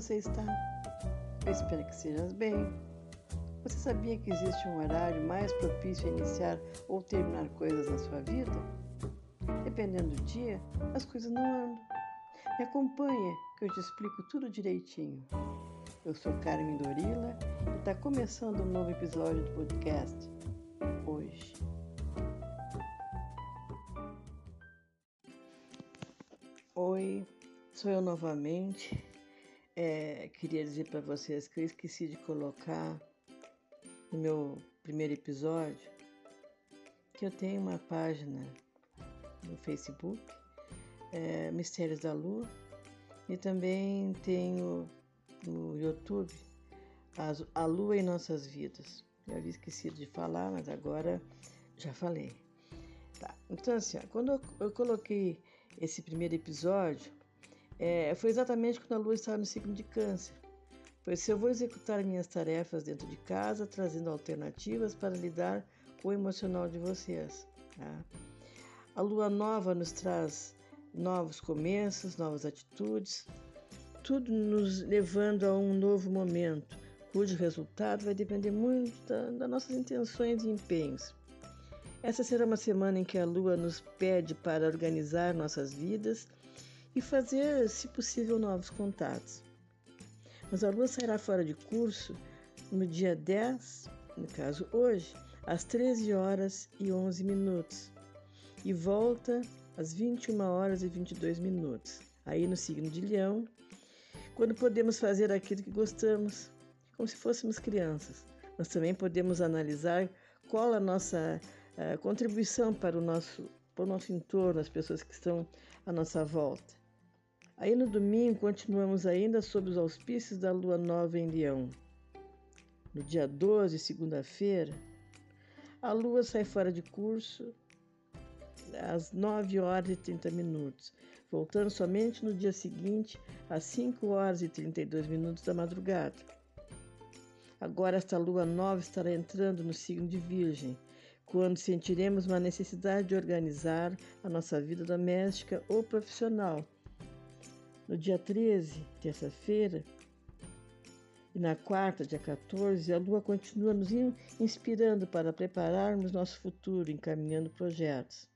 você está? Eu espero que estejas bem. Você sabia que existe um horário mais propício a iniciar ou terminar coisas na sua vida? Dependendo do dia, as coisas não andam. Me acompanha que eu te explico tudo direitinho. Eu sou Carmen Dorila e está começando um novo episódio do podcast hoje. Oi, sou eu novamente. É, queria dizer para vocês que eu esqueci de colocar no meu primeiro episódio que eu tenho uma página no Facebook, é, Mistérios da Lua, e também tenho no YouTube A Lua em Nossas Vidas. Eu havia esquecido de falar, mas agora já falei. Tá. Então, assim, ó, quando eu, eu coloquei esse primeiro episódio, é, foi exatamente quando a lua estava no ciclo de câncer. Pois se eu vou executar minhas tarefas dentro de casa, trazendo alternativas para lidar com o emocional de vocês. Tá? A lua nova nos traz novos começos, novas atitudes, tudo nos levando a um novo momento, cujo resultado vai depender muito da, das nossas intenções e empenhos. Essa será uma semana em que a Lua nos pede para organizar nossas vidas e fazer, se possível, novos contatos. Mas a Lua sairá fora de curso no dia 10, no caso hoje, às 13 horas e 11 minutos, e volta às 21 horas e 22 minutos, aí no signo de Leão, quando podemos fazer aquilo que gostamos, como se fôssemos crianças. Nós também podemos analisar qual a nossa é, contribuição para o, nosso, para o nosso entorno, as pessoas que estão à nossa volta. Aí no domingo continuamos ainda sob os auspícios da lua nova em Leão. No dia 12, segunda-feira, a lua sai fora de curso às 9 horas e 30 minutos, voltando somente no dia seguinte às 5 horas e 32 minutos da madrugada. Agora esta lua nova estará entrando no signo de Virgem, quando sentiremos uma necessidade de organizar a nossa vida doméstica ou profissional. No dia 13, terça-feira, e na quarta, dia 14, a Lua continua nos inspirando para prepararmos nosso futuro, encaminhando projetos.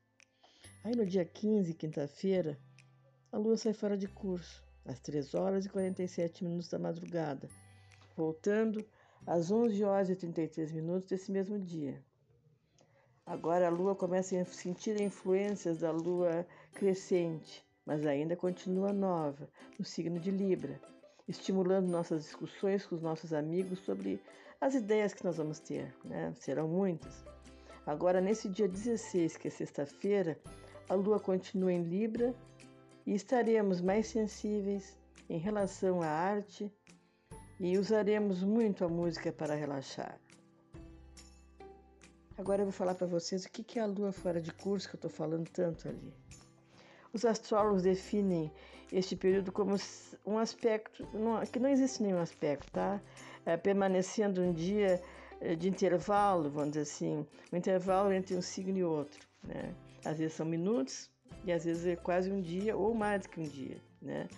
Aí no dia 15, quinta-feira, a Lua sai fora de curso, às 3 horas e 47 minutos da madrugada, voltando às 11 horas e 33 minutos desse mesmo dia. Agora a lua começa a sentir influências da lua crescente, mas ainda continua nova, no signo de Libra, estimulando nossas discussões com os nossos amigos sobre as ideias que nós vamos ter, né? Serão muitas. Agora, nesse dia 16, que é sexta-feira, a lua continua em Libra e estaremos mais sensíveis em relação à arte e usaremos muito a música para relaxar. Agora eu vou falar para vocês o que é a lua fora de curso que eu estou falando tanto ali. Os astrólogos definem este período como um aspecto, que não existe nenhum aspecto, tá? É, permanecendo um dia é, de intervalo, vamos dizer assim, um intervalo entre um signo e outro, né? Às vezes são minutos e às vezes é quase um dia ou mais do que um dia, né?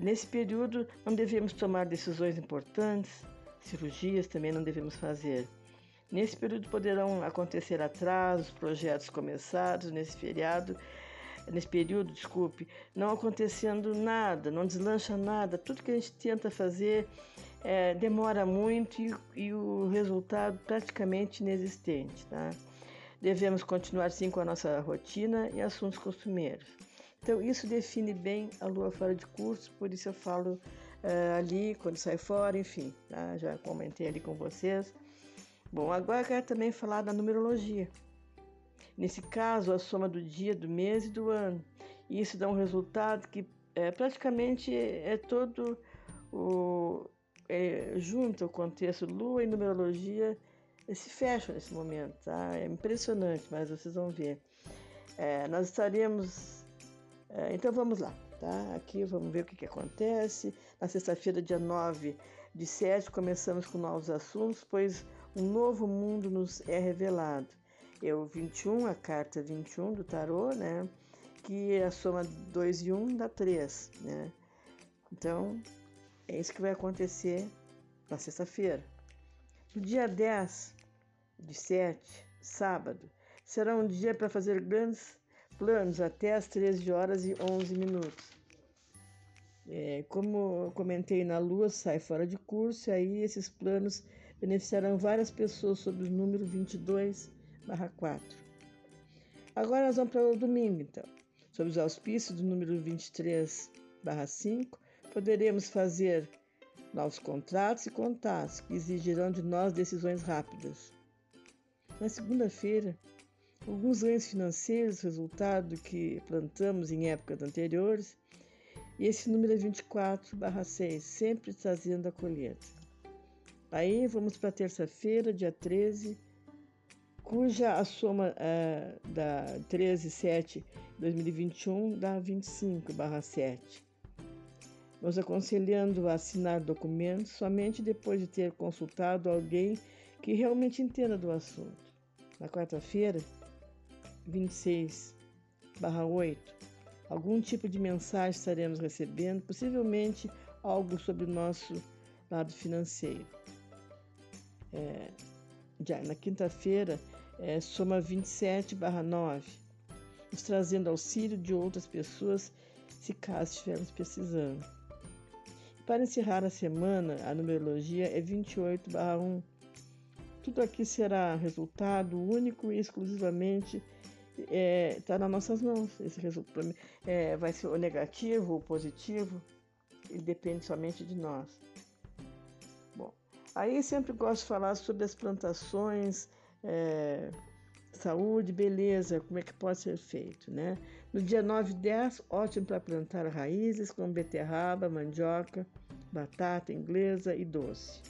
Nesse período não devemos tomar decisões importantes, cirurgias também não devemos fazer. Nesse período poderão acontecer atrasos, projetos começados nesse feriado, nesse período, desculpe, não acontecendo nada, não deslancha nada. Tudo que a gente tenta fazer é, demora muito e, e, o resultado praticamente inexistente. Tá? Devemos continuar sim com a nossa rotina e assuntos costumeiros. Então, isso define bem a lua fora de curso, por isso eu falo uh, ali quando sai fora, enfim, tá? já comentei ali com vocês. Bom, agora eu quero também falar da numerologia. Nesse caso, a soma do dia, do mês e do ano. E isso dá um resultado que é, praticamente é todo o. É, junto o contexto Lua e numerologia se fecham nesse momento, tá? É impressionante, mas vocês vão ver. É, nós estaremos. É, então vamos lá, tá? Aqui vamos ver o que, que acontece. Na sexta-feira, dia 9 de 7, começamos com novos assuntos, pois um novo mundo nos é revelado. É o 21, a carta 21 do tarô, né? Que é a soma 2 e 1 dá 3, né? Então, É isso que vai acontecer na sexta-feira. No dia 10 de 7, sábado, será um dia para fazer grandes planos até as 13 horas e 11 minutos. É, como eu comentei na Lua, sai fora de curso, e aí esses planos beneficiarão várias pessoas sob o número 22 4. Agora nós vamos para o domingo, então. Sob os auspícios do número 23 5, poderemos fazer novos contratos e contatos que exigirão de nós decisões rápidas. Na segunda-feira, alguns ganhos financeiros, resultado do que plantamos em épocas anteriores, e esse número é 24 6, sempre trazendo a colheita. Aí vamos para terça-feira, dia 13, cuja a soma é, da 13, 7, 2021 dá 25 7. Nos aconselhando a assinar documentos somente depois de ter consultado alguém que realmente entenda do assunto. Na quarta-feira, 26 8, algum tipo de mensagem estaremos recebendo, possivelmente algo sobre o nosso lado financeiro. É, na quinta-feira, é, soma 27 9, nos trazendo auxílio de outras pessoas se caso estivermos precisando. Para encerrar a semana, a numerologia é 28 1. Tudo aqui será resultado único e exclusivamente está é, tá nas nossas mãos. Esse resultado é, vai ser o negativo ou positivo, ele depende somente de nós. Aí sempre gosto de falar sobre as plantações, é, saúde, beleza, como é que pode ser feito, né? No dia 9 e 10, ótimo para plantar raízes como beterraba, mandioca, batata inglesa e doce.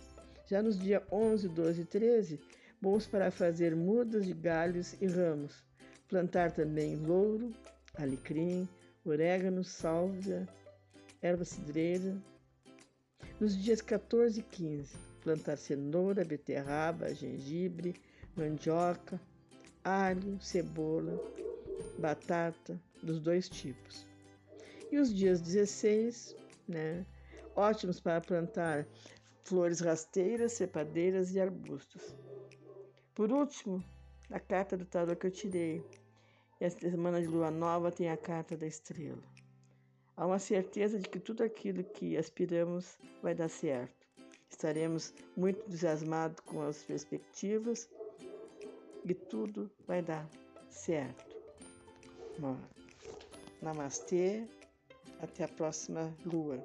Já nos dias 11, 12 e 13, bons para fazer mudas de galhos e ramos, Plantar também louro, alecrim, orégano, sálvia, erva cidreira. Nos dias 14 e 15, plantar cenoura, beterraba, gengibre, mandioca, alho, cebola, batata, dos dois tipos. E os dias 16, né, ótimos para plantar flores rasteiras, cepadeiras e arbustos. Por último, a carta do tarot que eu tirei. E esta semana de lua nova tem a carta da estrela. Há uma certeza de que tudo aquilo que aspiramos vai dar certo. Estaremos muito entusiasmados com as perspectivas e tudo vai dar certo. Namastê, até a próxima lua.